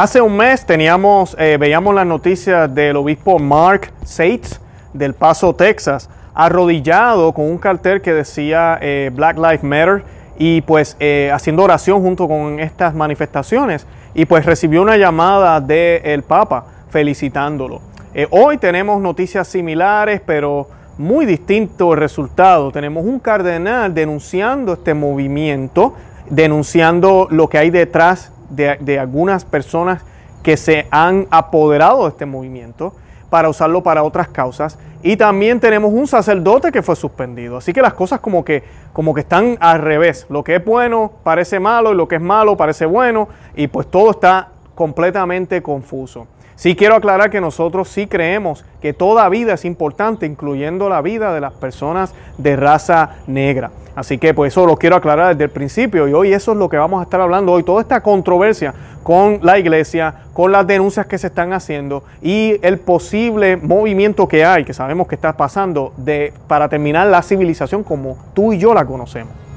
Hace un mes teníamos, eh, veíamos las noticias del obispo Mark Sates del Paso, Texas, arrodillado con un cartel que decía eh, Black Lives Matter y pues eh, haciendo oración junto con estas manifestaciones y pues recibió una llamada del Papa felicitándolo. hoy tenemos noticias similares, pero muy distinto el resultado. Tenemos un cardenal denunciando este movimiento, denunciando lo que hay detrás de, algunas personas que se han apoderado de este movimiento para usarlo para otras causas. Y también tenemos un sacerdote que fue suspendido. Así que las cosas como que, como que están al revés. Lo que es bueno parece malo y lo que es malo parece bueno. Y pues todo está completamente confuso. Sí quiero aclarar que nosotros sí creemos que toda vida es importante, incluyendo la vida de las personas de raza negra. Así que pues eso lo quiero aclarar desde el principio y hoy eso es lo que vamos a estar hablando hoy, toda esta controversia con la iglesia, con las denuncias que se están haciendo y el posible movimiento que hay, que sabemos que está pasando de para terminar la civilización como tú y yo la conocemos.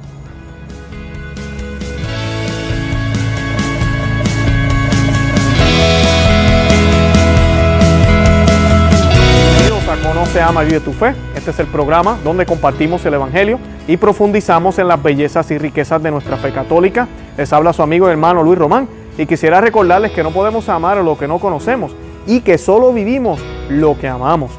Ama y vive tu fe. Este es el programa donde compartimos el Evangelio y profundizamos en las bellezas y riquezas de nuestra fe católica. Les habla su amigo y hermano Luis Román y quisiera recordarles que no podemos amar lo que no conocemos y que solo vivimos lo que amamos.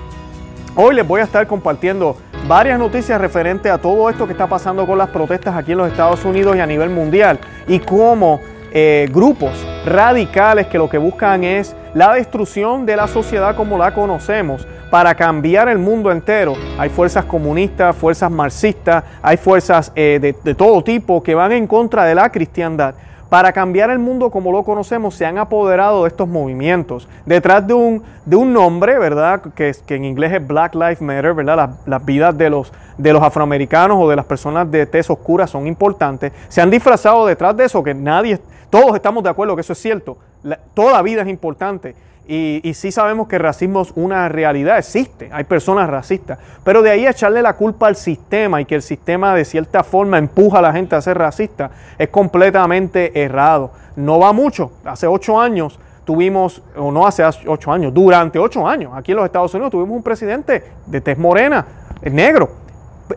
Hoy les voy a estar compartiendo varias noticias referentes a todo esto que está pasando con las protestas aquí en los Estados Unidos y a nivel mundial y cómo eh, grupos radicales que lo que buscan es la destrucción de la sociedad como la conocemos para cambiar el mundo entero. Hay fuerzas comunistas, fuerzas marxistas, hay fuerzas eh, de, todo tipo que van en contra de la cristiandad para cambiar el mundo como lo conocemos, se han apoderado de estos movimientos. Detrás de un, de un nombre, ¿verdad? Que, que, en inglés es Black Lives Matter, ¿verdad? Las, vidas de los, de los afroamericanos o de las personas de tez oscura son importantes. Se han disfrazado detrás de eso, que nadie, todos estamos de acuerdo que eso es cierto. Toda vida es importante. Y, y, sí sabemos que el racismo es una realidad, existe, hay personas racistas, pero de ahí echarle la culpa al sistema y que el sistema de cierta forma empuja a la gente a ser racista es completamente errado. No va mucho, hace ocho años tuvimos, o no hace ocho años, durante ocho años, aquí en los Estados Unidos tuvimos un presidente de tez morena, negro,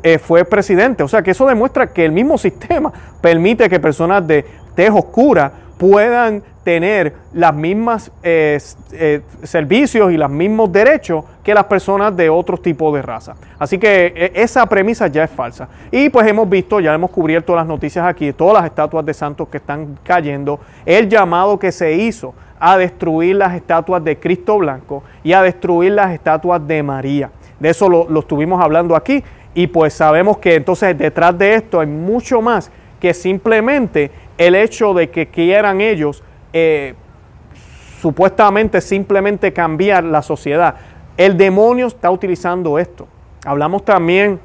eh, fue presidente, o sea que eso demuestra que el mismo sistema permite que personas de tez oscura puedan tener las mismas eh, eh, servicios y los mismos derechos que las personas de otros tipos de raza. Así que e, esa premisa ya es falsa. Y pues hemos visto, ya hemos cubierto las noticias aquí, todas las estatuas de santos que están cayendo, el llamado que se hizo a destruir las estatuas de Cristo Blanco y a destruir las estatuas de María. De eso lo estuvimos hablando aquí y pues sabemos que entonces detrás de esto hay mucho más que simplemente el hecho de que quieran ellos eh, supuestamente simplemente cambiar la sociedad. El demonio está utilizando esto. Hablamos también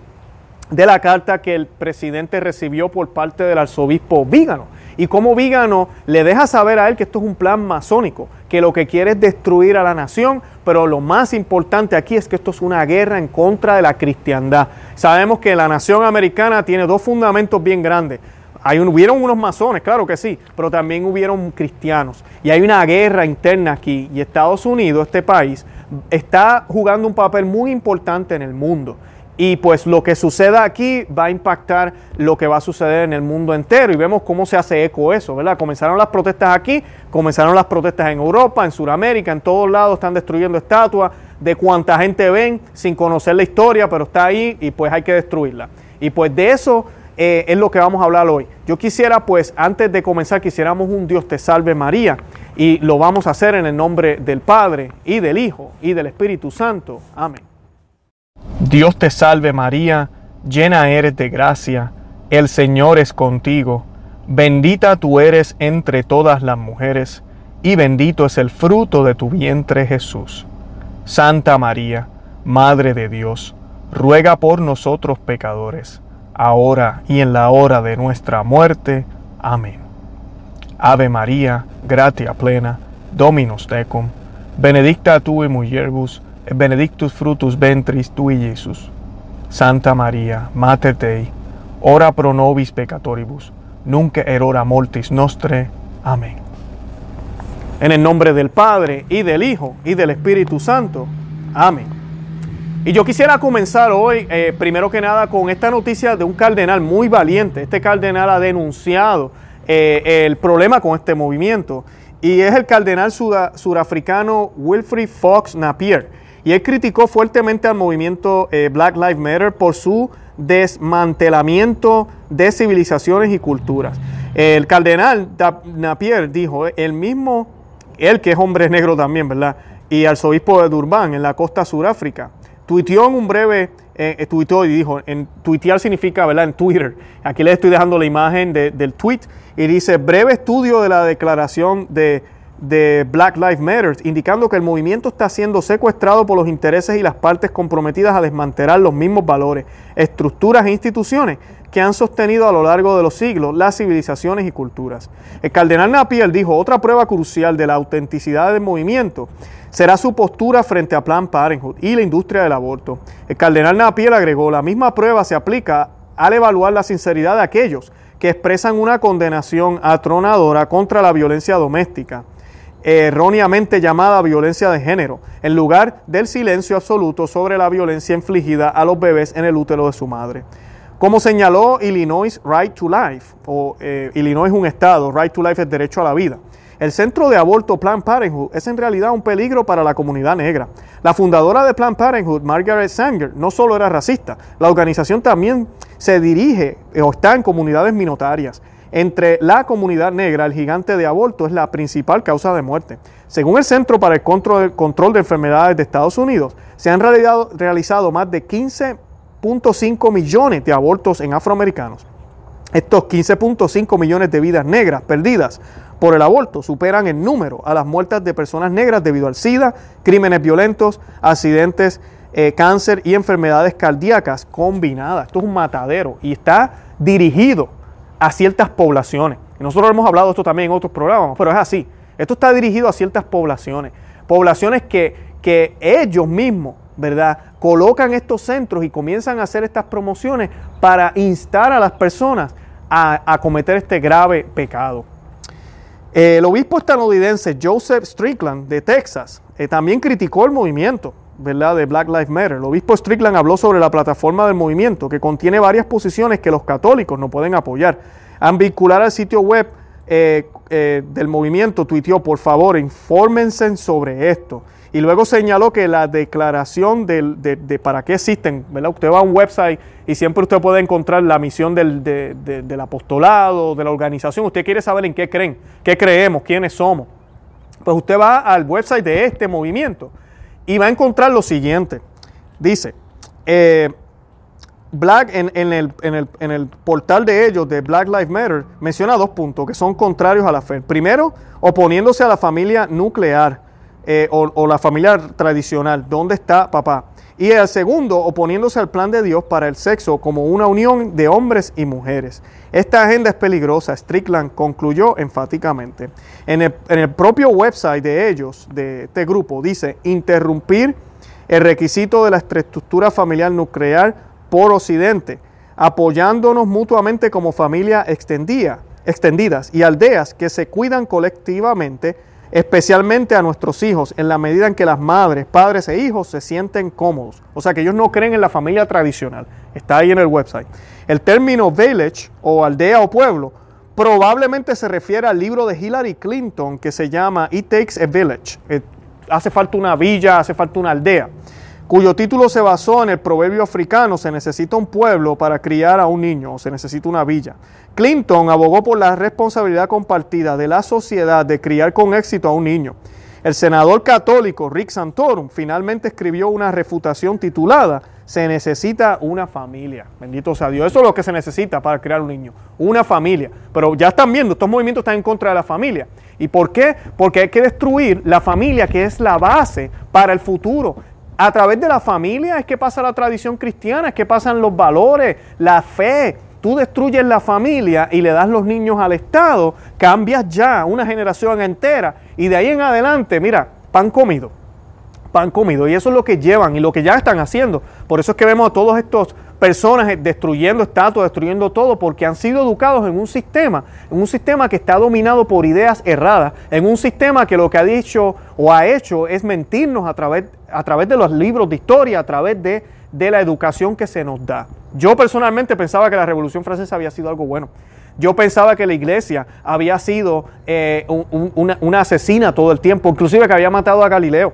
de la carta que el presidente recibió por parte del arzobispo Vígano. Y cómo Vígano le deja saber a él que esto es un plan masónico, que lo que quiere es destruir a la nación, pero lo más importante aquí es que esto es una guerra en contra de la cristiandad. Sabemos que la nación americana tiene dos fundamentos bien grandes. Hay hubieron unos masones, claro que sí, pero también hubieron cristianos. Y hay una guerra interna aquí. Y Estados Unidos, este país, está jugando un papel muy importante en el mundo. Y pues lo que suceda aquí va a impactar lo que va a suceder en el mundo entero. Y vemos cómo se hace eco eso, ¿verdad? Comenzaron las protestas aquí, comenzaron las protestas en Europa, en Sudamérica, en todos lados están destruyendo estatuas de cuánta gente ven sin conocer la historia, pero está ahí y pues hay que destruirla. Y pues de eso eh, es lo que vamos a hablar hoy. Yo quisiera, pues, antes de comenzar, quisiéramos un Dios te salve María. Y lo vamos a hacer en el nombre del Padre y del Hijo y del Espíritu Santo. Amén. Dios te salve María, llena eres de gracia, el Señor es contigo. Bendita tú eres entre todas las mujeres, y bendito es el fruto de tu vientre Jesús. Santa María, Madre de Dios, ruega por nosotros pecadores ahora y en la hora de nuestra muerte. Amén. Ave María, gratia plena, Dominus tecum, benedicta tu in mulieribus, benedictus fructus ventris tui, Iesus. Santa María, Mater Dei, ora pro nobis peccatoribus, nunc erora mortis nostre. Amén. En el nombre del Padre y del Hijo y del Espíritu Santo. Amén. Y yo quisiera comenzar hoy, eh, primero que nada, con esta noticia de un cardenal muy valiente. Este cardenal ha denunciado eh, el problema con este movimiento y es el cardenal surafricano Wilfrid Fox Napier. Y él criticó fuertemente al movimiento eh, Black Lives Matter por su desmantelamiento de civilizaciones y culturas. El cardenal Napier dijo, el mismo él que es hombre negro también, ¿verdad? Y arzobispo de Durban, en la costa Suráfrica, tuiteó en un breve, eh, eh, y dijo, en tuitear significa, ¿verdad? En Twitter. Aquí les estoy dejando la imagen del tweet y dice, breve estudio de la declaración de, de Black Lives Matter, indicando que el movimiento está siendo secuestrado por los intereses y las partes comprometidas a desmantelar los mismos valores, estructuras e instituciones que han sostenido a lo largo de los siglos las civilizaciones y culturas. El cardenal Napier dijo, otra prueba crucial de la autenticidad del movimiento será su postura frente a Planned Parenthood y la industria del aborto. El cardenal Napier agregó, la misma prueba se aplica al evaluar la sinceridad de aquellos que expresan una condenación atronadora contra la violencia doméstica, erróneamente llamada violencia de género, en lugar del silencio absoluto sobre la violencia infligida a los bebés en el útero de su madre. Como señaló Illinois Right to Life, o eh, Illinois es un estado, Right to Life es derecho a la vida. El centro de aborto Planned Parenthood es en realidad un peligro para la comunidad negra. La fundadora de Planned Parenthood, Margaret Sanger, no solo era racista, la organización también se dirige o está en comunidades minoritarias. Entre la comunidad negra, el gigante de aborto es la principal causa de muerte. Según el Centro para el Control de Enfermedades de Estados Unidos, se han realizado, más de 15 15.5 millones de abortos en afroamericanos. Estos 15.5 millones de vidas negras perdidas por el aborto superan en número a las muertes de personas negras debido al SIDA, crímenes violentos, accidentes, eh, cáncer y enfermedades cardíacas combinadas. Esto es un matadero y está dirigido a ciertas poblaciones. nosotros hemos hablado de esto también en otros programas, pero es así. Esto está dirigido a ciertas poblaciones. Poblaciones que, que ellos mismos ¿verdad? Colocan estos centros y comienzan a hacer estas promociones para instar a las personas a, cometer este grave pecado. El obispo estadounidense Joseph Strickland de Texas eh, también criticó el movimiento ¿verdad? de Black Lives Matter. El obispo Strickland habló sobre la plataforma del movimiento que contiene varias posiciones que los católicos no pueden apoyar. Al vincular al sitio web eh, eh, del movimiento, tuiteó, por favor, infórmense sobre esto. Y luego señaló que la declaración de, para qué existen, ¿verdad? Usted va a un website y siempre usted puede encontrar la misión del, del apostolado, de la organización. Usted quiere saber en qué creen, qué creemos, quiénes somos. Pues usted va al website de este movimiento y va a encontrar lo siguiente. Dice, eh, Black en, el, en, el, en, el, portal de ellos, de Black Lives Matter, menciona dos puntos que son contrarios a la fe. Primero, oponiéndose a la familia nuclear. Eh, o, la familia tradicional, ¿dónde está papá? Y el segundo, oponiéndose al plan de Dios para el sexo como una unión de hombres y mujeres. Esta agenda es peligrosa, Strickland concluyó enfáticamente. En el, en el propio website de ellos, de este grupo, dice, interrumpir el requisito de la estructura familiar nuclear por Occidente, apoyándonos mutuamente como familia extendida, extendidas y aldeas que se cuidan colectivamente especialmente a nuestros hijos, en la medida en que las madres, padres e hijos se sienten cómodos. O sea que ellos no creen en la familia tradicional. Está ahí en el website. El término village o aldea o pueblo probablemente se refiere al libro de Hillary Clinton que se llama It Takes a Village. Eh, hace falta una villa, hace falta una aldea cuyo título se basó en el proverbio africano, se necesita un pueblo para criar a un niño, o se necesita una villa. Clinton abogó por la responsabilidad compartida de la sociedad de criar con éxito a un niño. El senador católico Rick Santorum finalmente escribió una refutación titulada Se necesita una familia. Bendito sea Dios. Eso es lo que se necesita para crear un niño. Una familia. Pero ya están viendo, estos movimientos están en contra de la familia. ¿Y por qué? Porque hay que destruir la familia que es la base para el futuro. A través de la familia es que pasa la tradición cristiana, es que pasan los valores, la fe. Tú destruyes la familia y le das los niños al Estado, cambias ya una generación entera y de ahí en adelante, mira, pan comido, pan comido. Y eso es lo que llevan y lo que ya están haciendo. Por eso es que vemos a todos estos personas destruyendo estatuas, destruyendo todo, porque han sido educados en un sistema, en un sistema que está dominado por ideas erradas, en un sistema que lo que ha dicho o ha hecho es mentirnos a través, a través de los libros de historia, a través de, de la educación que se nos da. Yo personalmente pensaba que la Revolución Francesa había sido algo bueno. Yo pensaba que la iglesia había sido eh, una, una asesina todo el tiempo, inclusive que había matado a Galileo.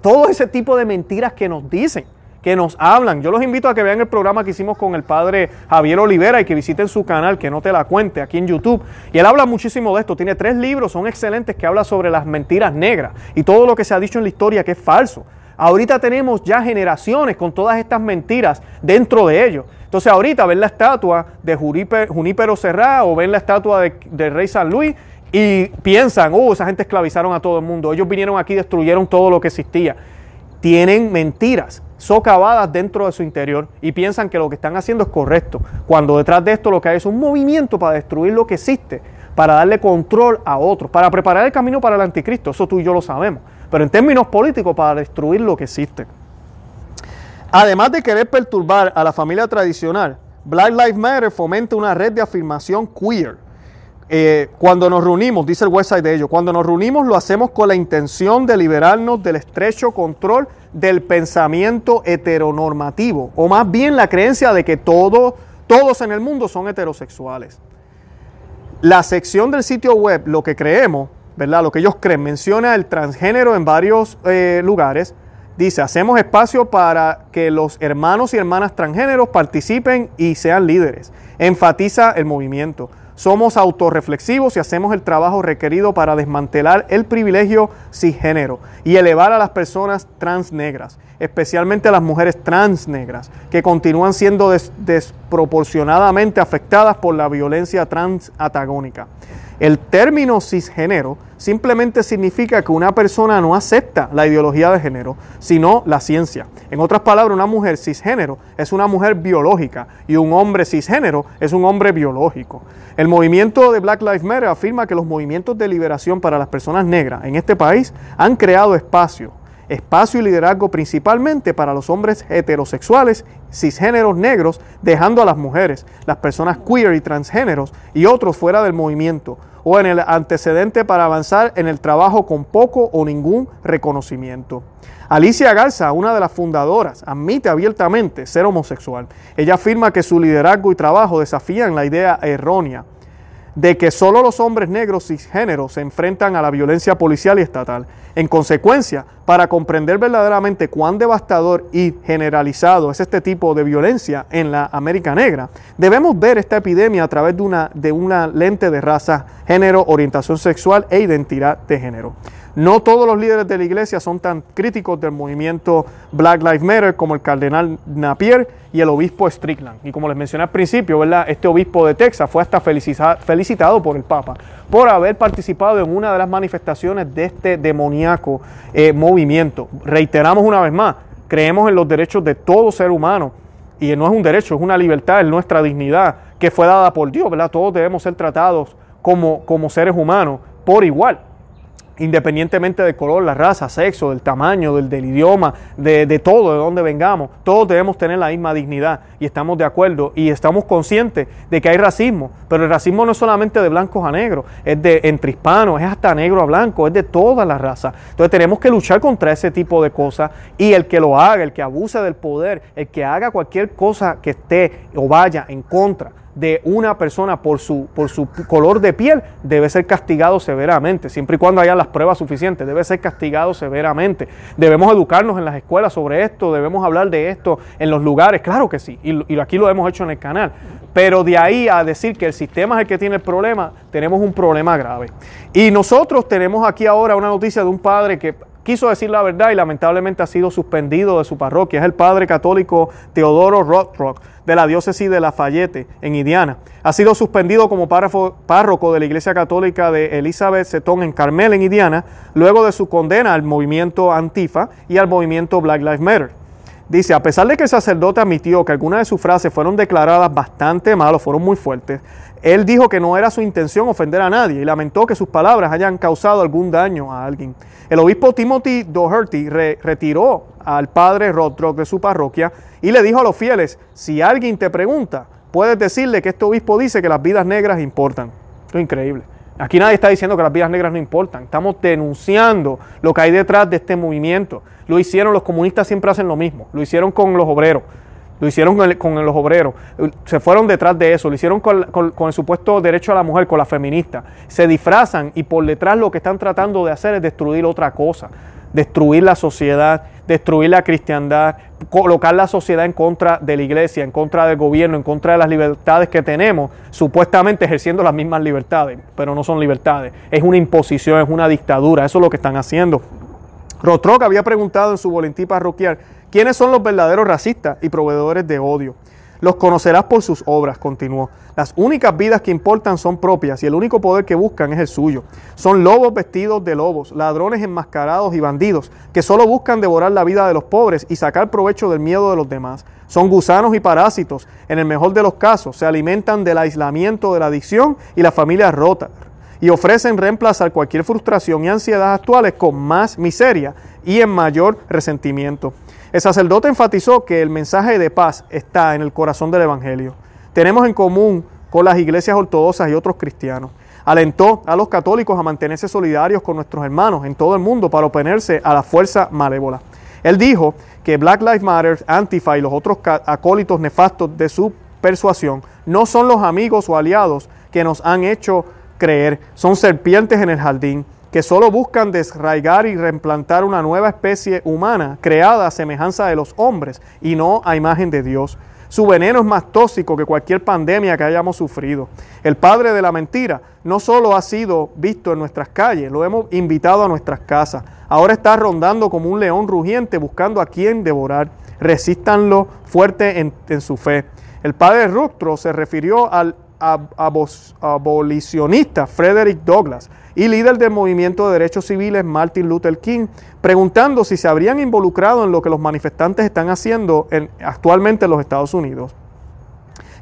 Todo ese tipo de mentiras que nos dicen que nos hablan. Yo los invito a que vean el programa que hicimos con el padre Javier Olivera y que visiten su canal, que no te la cuente, aquí en YouTube. Y él habla muchísimo de esto. Tiene tres libros, son excelentes, que habla sobre las mentiras negras y todo lo que se ha dicho en la historia que es falso. Ahorita tenemos ya generaciones con todas estas mentiras dentro de ellos. Entonces ahorita ven la estatua de Junípero Serrá o ven la estatua del rey San Luis y piensan, oh, esa gente esclavizaron a todo el mundo. Ellos vinieron aquí y destruyeron todo lo que existía. Tienen mentiras socavadas dentro de su interior y piensan que lo que están haciendo es correcto, cuando detrás de esto lo que hay es un movimiento para destruir lo que existe, para darle control a otros, para preparar el camino para el anticristo, eso tú y yo lo sabemos, pero en términos políticos para destruir lo que existe. Además de querer perturbar a la familia tradicional, Black Lives Matter fomenta una red de afirmación queer eh, cuando nos reunimos, dice el website de ellos, cuando nos reunimos lo hacemos con la intención de liberarnos del estrecho control del pensamiento heteronormativo, o más bien la creencia de que todos en el mundo son heterosexuales. La sección del sitio web, lo que creemos, ¿verdad? Lo que ellos creen, menciona el transgénero en varios eh, lugares. Dice, hacemos espacio para que los hermanos y hermanas transgéneros participen y sean líderes. Enfatiza el movimiento somos autorreflexivos y hacemos el trabajo requerido para desmantelar el privilegio cisgénero y elevar a las personas transnegras, especialmente a las mujeres transnegras, que continúan siendo desproporcionadamente afectadas por la violencia transatagónica. El término cisgénero simplemente significa que una persona no acepta la ideología de género, sino la ciencia. En otras palabras, una mujer cisgénero es una mujer biológica y un hombre cisgénero es un hombre biológico. El movimiento de Black Lives Matter afirma que los movimientos de liberación para las personas negras en este país han creado espacio espacio y liderazgo principalmente para los hombres heterosexuales, cisgéneros negros, dejando a las mujeres, las personas queer y transgéneros y otros fuera del movimiento, o en el antecedente para avanzar en el trabajo con poco o ningún reconocimiento. Alicia Garza, una de las fundadoras, admite abiertamente ser homosexual. Ella afirma que su liderazgo y trabajo desafían la idea errónea de que solo los hombres negros cisgéneros se enfrentan a la violencia policial y estatal. En consecuencia, para comprender verdaderamente cuán devastador y generalizado es este tipo de violencia en la América Negra, debemos ver esta epidemia a través de una, de una lente de raza, género, orientación sexual e identidad de género. No todos los líderes de la iglesia son tan críticos del movimiento Black Lives Matter como el cardenal Napier y el obispo Strickland. Y como les mencioné al principio, ¿verdad? este obispo de Texas fue hasta felicitado por el Papa por haber participado en una de las manifestaciones de este demoníaco eh, movimiento. Reiteramos una vez más, creemos en los derechos de todo ser humano y no es un derecho, es una libertad, es nuestra dignidad que fue dada por Dios, ¿verdad? Todos debemos ser tratados como, como seres humanos por igual independientemente del color, la raza, sexo, del tamaño, del, idioma, de, todo, de donde vengamos, todos debemos tener la misma dignidad y estamos de acuerdo y estamos conscientes de que hay racismo, pero el racismo no es solamente de blancos a negros, es de entre hispanos, es hasta negro a blanco, es de toda la raza. Entonces tenemos que luchar contra ese tipo de cosas y el que lo haga, el que abuse del poder, el que haga cualquier cosa que esté o vaya en contra de una persona por su, por su color de piel debe ser castigado severamente, siempre y cuando haya las pruebas suficientes, debe ser castigado severamente. Debemos educarnos en las escuelas sobre esto, debemos hablar de esto en los lugares, claro que sí, y, y aquí lo hemos hecho en el canal, pero de ahí a decir que el sistema es el que tiene el problema, tenemos un problema grave. Y nosotros tenemos aquí ahora una noticia de un padre que quiso decir la verdad y lamentablemente ha sido suspendido de su parroquia. Es el padre católico Teodoro Rothrock de la diócesis de Lafayette en Indiana. Ha sido suspendido como párroco de la Iglesia Católica de Elizabeth Seton en Carmel en Indiana, luego de su condena al movimiento Antifa y al movimiento Black Lives Matter. Dice, a pesar de que el sacerdote admitió que algunas de sus frases fueron declaradas bastante malas, fueron muy fuertes, él dijo que no era su intención ofender a nadie y lamentó que sus palabras hayan causado algún daño a alguien. El obispo Timothy Doherty retiró al padre Rothrock de su parroquia y le dijo a los fieles, si alguien te pregunta, puedes decirle que este obispo dice que las vidas negras importan. Esto es increíble. Aquí nadie está diciendo que las vidas negras no importan. Estamos denunciando lo que hay detrás de este movimiento. Lo hicieron, los comunistas siempre hacen lo mismo. Lo hicieron con los obreros. Lo hicieron con, los obreros. Se fueron detrás de eso. Lo hicieron con, el supuesto derecho a la mujer, con la feminista. Se disfrazan y por detrás lo que están tratando de hacer es destruir otra cosa. Destruir la sociedad, destruir la cristiandad, colocar la sociedad en contra de la iglesia, en contra del gobierno, en contra de las libertades que tenemos, supuestamente ejerciendo las mismas libertades, pero no son libertades. Es una imposición, es una dictadura. Eso es lo que están haciendo. Rotrock había preguntado en su boletín parroquial quiénes son los verdaderos racistas y proveedores de odio. Los conocerás por sus obras, continuó. Las únicas vidas que importan son propias y el único poder que buscan es el suyo. Son lobos vestidos de lobos, ladrones enmascarados y bandidos que solo buscan devorar la vida de los pobres y sacar provecho del miedo de los demás. Son gusanos y parásitos. En el mejor de los casos, se alimentan del aislamiento de la adicción y la familia rota y ofrecen reemplazar cualquier frustración y ansiedad actuales con más miseria y en mayor resentimiento. El sacerdote enfatizó que el mensaje de paz está en el corazón del Evangelio. Tenemos en común con las iglesias ortodoxas y otros cristianos. Alentó a los católicos a mantenerse solidarios con nuestros hermanos en todo el mundo para oponerse a la fuerza malévola. Él dijo que Black Lives Matter, Antifa y los otros acólitos nefastos de su persuasión no son los amigos o aliados que nos han hecho creer, son serpientes en el jardín que solo buscan desraigar y reimplantar una nueva especie humana creada a semejanza de los hombres y no a imagen de Dios. Su veneno es más tóxico que cualquier pandemia que hayamos sufrido. El padre de la mentira no solo ha sido visto en nuestras calles, lo hemos invitado a nuestras casas. Ahora está rondando como un león rugiente buscando a quien devorar. Resístanlo fuerte en, su fe. El padre Rustro se refirió al abolicionista Frederick Douglass y líder del movimiento de derechos civiles Martin Luther King, preguntando si se habrían involucrado en lo que los manifestantes están haciendo actualmente en los Estados Unidos.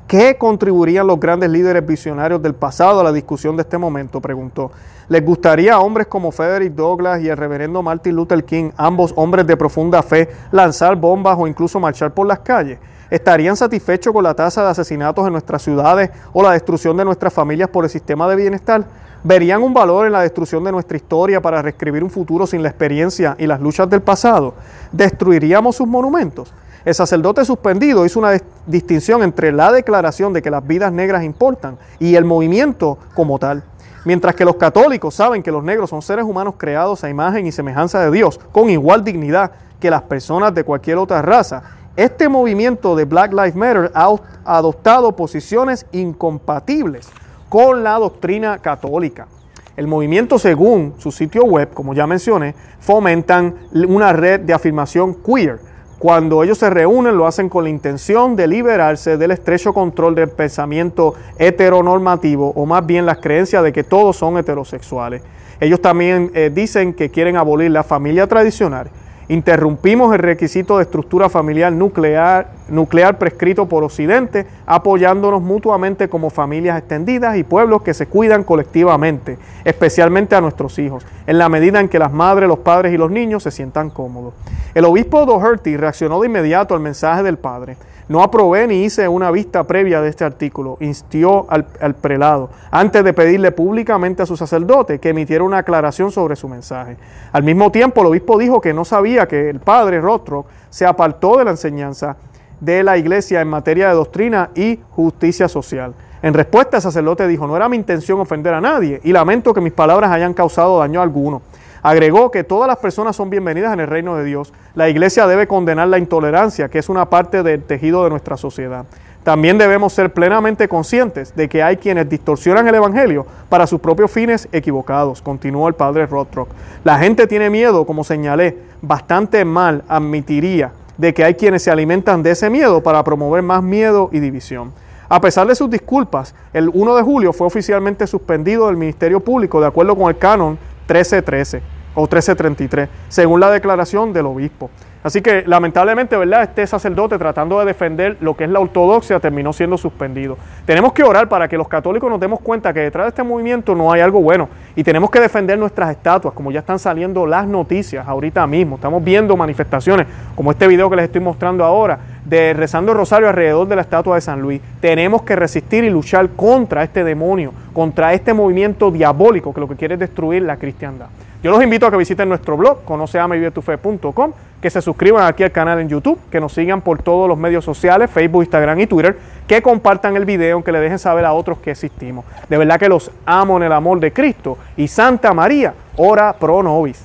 ¿Qué contribuirían los grandes líderes visionarios del pasado a la discusión de este momento? Preguntó. ¿Les gustaría a hombres como Frederick Douglass y el reverendo Martin Luther King, ambos hombres de profunda fe, lanzar bombas o incluso marchar por las calles? ¿Estarían satisfechos con la tasa de asesinatos en nuestras ciudades o la destrucción de nuestras familias por el sistema de bienestar? ¿Verían un valor en la destrucción de nuestra historia para reescribir un futuro sin la experiencia y las luchas del pasado? ¿Destruiríamos sus monumentos? El sacerdote suspendido hizo una distinción entre la declaración de que las vidas negras importan y el movimiento como tal. Mientras que los católicos saben que los negros son seres humanos creados a imagen y semejanza de Dios, con igual dignidad que las personas de cualquier otra raza, este movimiento de Black Lives Matter ha adoptado posiciones incompatibles con la doctrina católica. El movimiento, según su sitio web, como ya mencioné, fomentan una red de afirmación queer. Cuando ellos se reúnen, lo hacen con la intención de liberarse del estrecho control del pensamiento heteronormativo, o más bien las creencias de que todos son heterosexuales. Ellos también eh, dicen que quieren abolir la familia tradicional Interrumpimos el requisito de estructura familiar nuclear, nuclear prescrito por Occidente, apoyándonos mutuamente como familias extendidas y pueblos que se cuidan colectivamente, especialmente a nuestros hijos, en la medida en que las madres, los padres y los niños se sientan cómodos. El obispo Doherty reaccionó de inmediato al mensaje del padre no aprobé ni hice una vista previa de este artículo. Instió al, prelado, antes de pedirle públicamente a su sacerdote que emitiera una aclaración sobre su mensaje. Al mismo tiempo, el obispo dijo que no sabía que el padre Rostro se apartó de la enseñanza de la iglesia en materia de doctrina y justicia social. En respuesta, el sacerdote dijo, no era mi intención ofender a nadie y lamento que mis palabras hayan causado daño a alguno. Agregó que todas las personas son bienvenidas en el reino de Dios. La iglesia debe condenar la intolerancia, que es una parte del tejido de nuestra sociedad. También debemos ser plenamente conscientes de que hay quienes distorsionan el Evangelio para sus propios fines equivocados, continuó el padre Rothrock. La gente tiene miedo, como señalé, bastante mal admitiría de que hay quienes se alimentan de ese miedo para promover más miedo y división. A pesar de sus disculpas, el 1 de julio fue oficialmente suspendido del Ministerio Público de acuerdo con el canon 1313 o 1333, según la declaración del obispo. Así que lamentablemente, ¿verdad? Este sacerdote tratando de defender lo que es la ortodoxia terminó siendo suspendido. Tenemos que orar para que los católicos nos demos cuenta que detrás de este movimiento no hay algo bueno y tenemos que defender nuestras estatuas, como ya están saliendo las noticias ahorita mismo. Estamos viendo manifestaciones como este video que les estoy mostrando ahora de rezando rosario alrededor de la estatua de San Luis. Tenemos que resistir y luchar contra este demonio, contra este movimiento diabólico que lo que quiere es destruir la cristiandad. Yo los invito a que visiten nuestro blog, conoceamevivetufe.com, que se suscriban aquí al canal en YouTube, que nos sigan por todos los medios sociales, Facebook, Instagram y Twitter, que compartan el video, que le dejen saber a otros que existimos. De verdad que los amo en el amor de Cristo y Santa María, ora pro nobis.